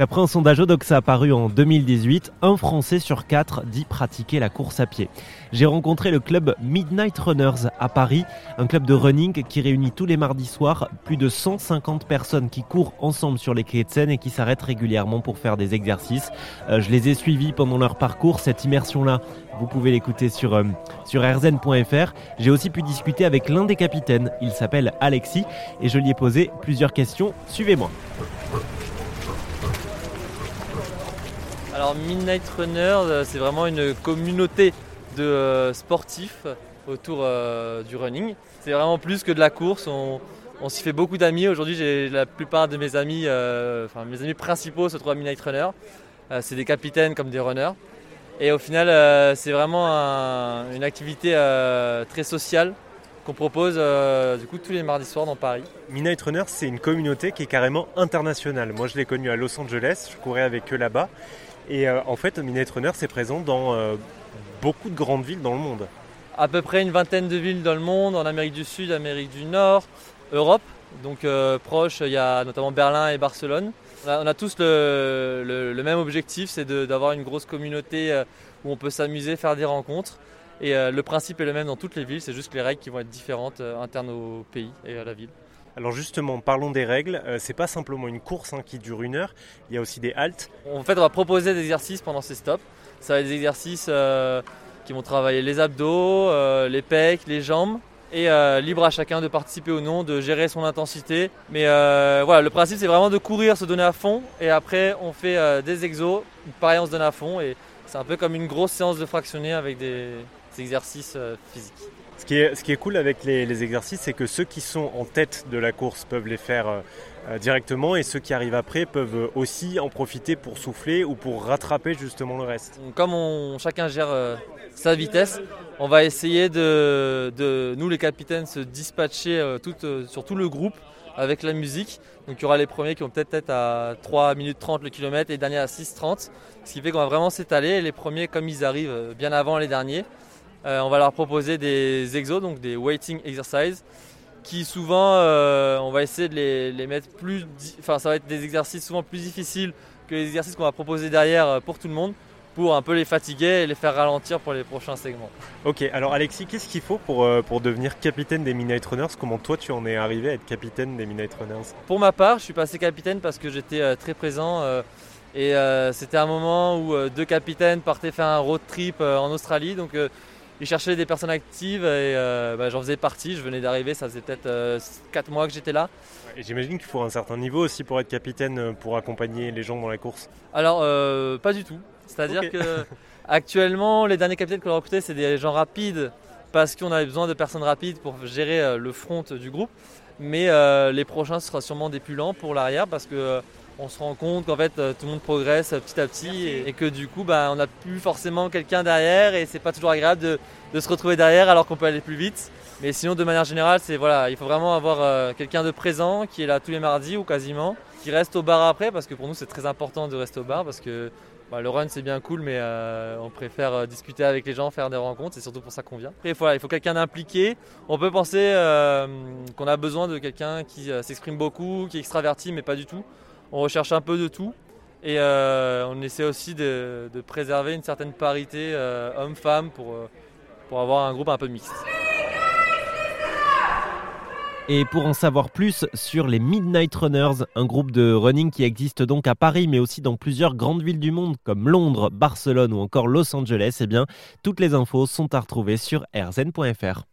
D'après un sondage Odoxa apparu en 2018, un Français sur quatre dit pratiquer la course à pied. J'ai rencontré le club Midnight Runners à Paris, un club de running qui réunit tous les mardis soirs plus de 150 personnes qui courent ensemble sur les quais de Seine et qui s'arrêtent régulièrement pour faire des exercices. Euh, je les ai suivis pendant leur parcours, cette immersion-là, vous pouvez l'écouter sur, euh, sur rzn.fr. J'ai aussi pu discuter avec l'un des capitaines, il s'appelle Alexis, et je lui ai posé plusieurs questions. Suivez-moi. Alors Midnight Runner, euh, c'est vraiment une communauté de euh, sportifs autour euh, du running. C'est vraiment plus que de la course. On, s'y fait beaucoup d'amis. Aujourd'hui, j'ai la plupart de mes amis, enfin mes amis principaux se trouvent à Midnight Runner. c'est des capitaines comme des runners. Et au final, c'est vraiment une activité très sociale qu'on propose du coup tous les mardis soirs dans Paris. Midnight Runner, c'est une communauté qui est carrément internationale. Moi, je l'ai connue à Los Angeles. Je courais avec eux là-bas. Et euh, en fait, Midnight c'est présent dans euh, beaucoup de grandes villes dans le monde. À peu près une vingtaine de villes dans le monde, en Amérique du Sud, Amérique du Nord, Europe. Donc euh, proche, il y a notamment Berlin et Barcelone. On a, tous le, même objectif, c'est d'avoir une grosse communauté où on peut s'amuser, faire des rencontres. Et le principe est le même dans toutes les villes, c'est juste que les règles qui vont être différentes internes au pays et à la ville. Alors justement, parlons des règles. Ce c'est pas simplement une course hein, qui dure une heure. Il y a aussi des haltes. En fait, on va proposer des exercices pendant ces stops. Ça va être des exercices euh, qui vont travailler les abdos, euh, les pecs, les jambes. Et euh, libre à chacun de participer ou non, de gérer son intensité. Mais voilà, le principe c'est vraiment de courir, se donner à fond. Et après, on fait des exos. Pareil, on se donne à fond. Et c'est un peu comme une grosse séance de fractionné avec des exercices physiques. Ce qui est, cool avec les, exercices, c'est que ceux qui sont en tête de la course peuvent les faire euh, euh, directement et ceux qui arrivent après peuvent aussi en profiter pour souffler ou pour rattraper justement le reste. Comme chacun gère euh, sa vitesse, on va essayer de, nous les capitaines, se dispatcher sur tout le groupe avec la musique. Donc il y aura les premiers qui vont peut-être être à 3 minutes 30 le kilomètre et les derniers à 6,30. Ce qui fait qu'on va vraiment s'étaler. Les premiers, comme ils arrivent bien avant les derniers, euh, on va leur proposer des exos, donc des waiting exercises, qui souvent, euh, on va essayer de les, mettre plus. Enfin, ça va être des exercices souvent plus difficiles que les exercices qu'on va proposer derrière euh, pour tout le monde pour un peu les fatiguer et les faire ralentir pour les prochains segments. Ok, alors Alexis, qu'est-ce qu'il faut pour, pour devenir capitaine des Midnight Runners? Comment toi tu en es arrivé à être capitaine des Midnight Runners? Pour ma part, je suis passé capitaine parce que j'étais très présent et c'était un moment où deux capitaines partaient faire un road trip en Australie. Donc ils cherchaient des personnes actives et euh, bah, j'en faisais partie. Je venais d'arriver, ça faisait peut-être 4 euh, mois que j'étais là. Et j'imagine qu'il faut un certain niveau aussi pour être capitaine, euh, pour accompagner les gens dans la course. Alors, pas du tout. C'est-à-dire que actuellement, les derniers capitaines qu'on a recrutés, c'est des gens rapides parce qu'on avait besoin de personnes rapides pour gérer le front du groupe. Mais les prochains, ce sera sûrement des plus lents pour l'arrière parce que on se rend compte qu'en fait euh, tout le monde progresse petit à petit et, que du coup bah, on n'a plus forcément quelqu'un derrière et c'est pas toujours agréable de, se retrouver derrière alors qu'on peut aller plus vite. Mais sinon de manière générale c'est voilà, il faut vraiment avoir euh, quelqu'un de présent qui est là tous les mardis ou quasiment, qui reste au bar après parce que pour nous c'est très important de rester au bar parce que bah, le run c'est bien cool mais euh, on préfère discuter avec les gens, faire des rencontres, c'est surtout pour ça qu'on vient. Après voilà, il faut quelqu'un d'impliqué. On peut penser qu'on a besoin de quelqu'un qui s'exprime beaucoup, qui est extraverti mais pas du tout on recherche un peu de tout. Et euh, on essaie aussi de, préserver une certaine parité euh, homme-femme pour, euh, pour avoir un groupe un peu mixte. Et pour en savoir plus sur les Midnight Runners, un groupe de running qui existe donc à Paris mais aussi dans plusieurs grandes villes du monde comme Londres, Barcelone ou encore Los Angeles, eh bien toutes les infos sont à retrouver sur rzn.fr.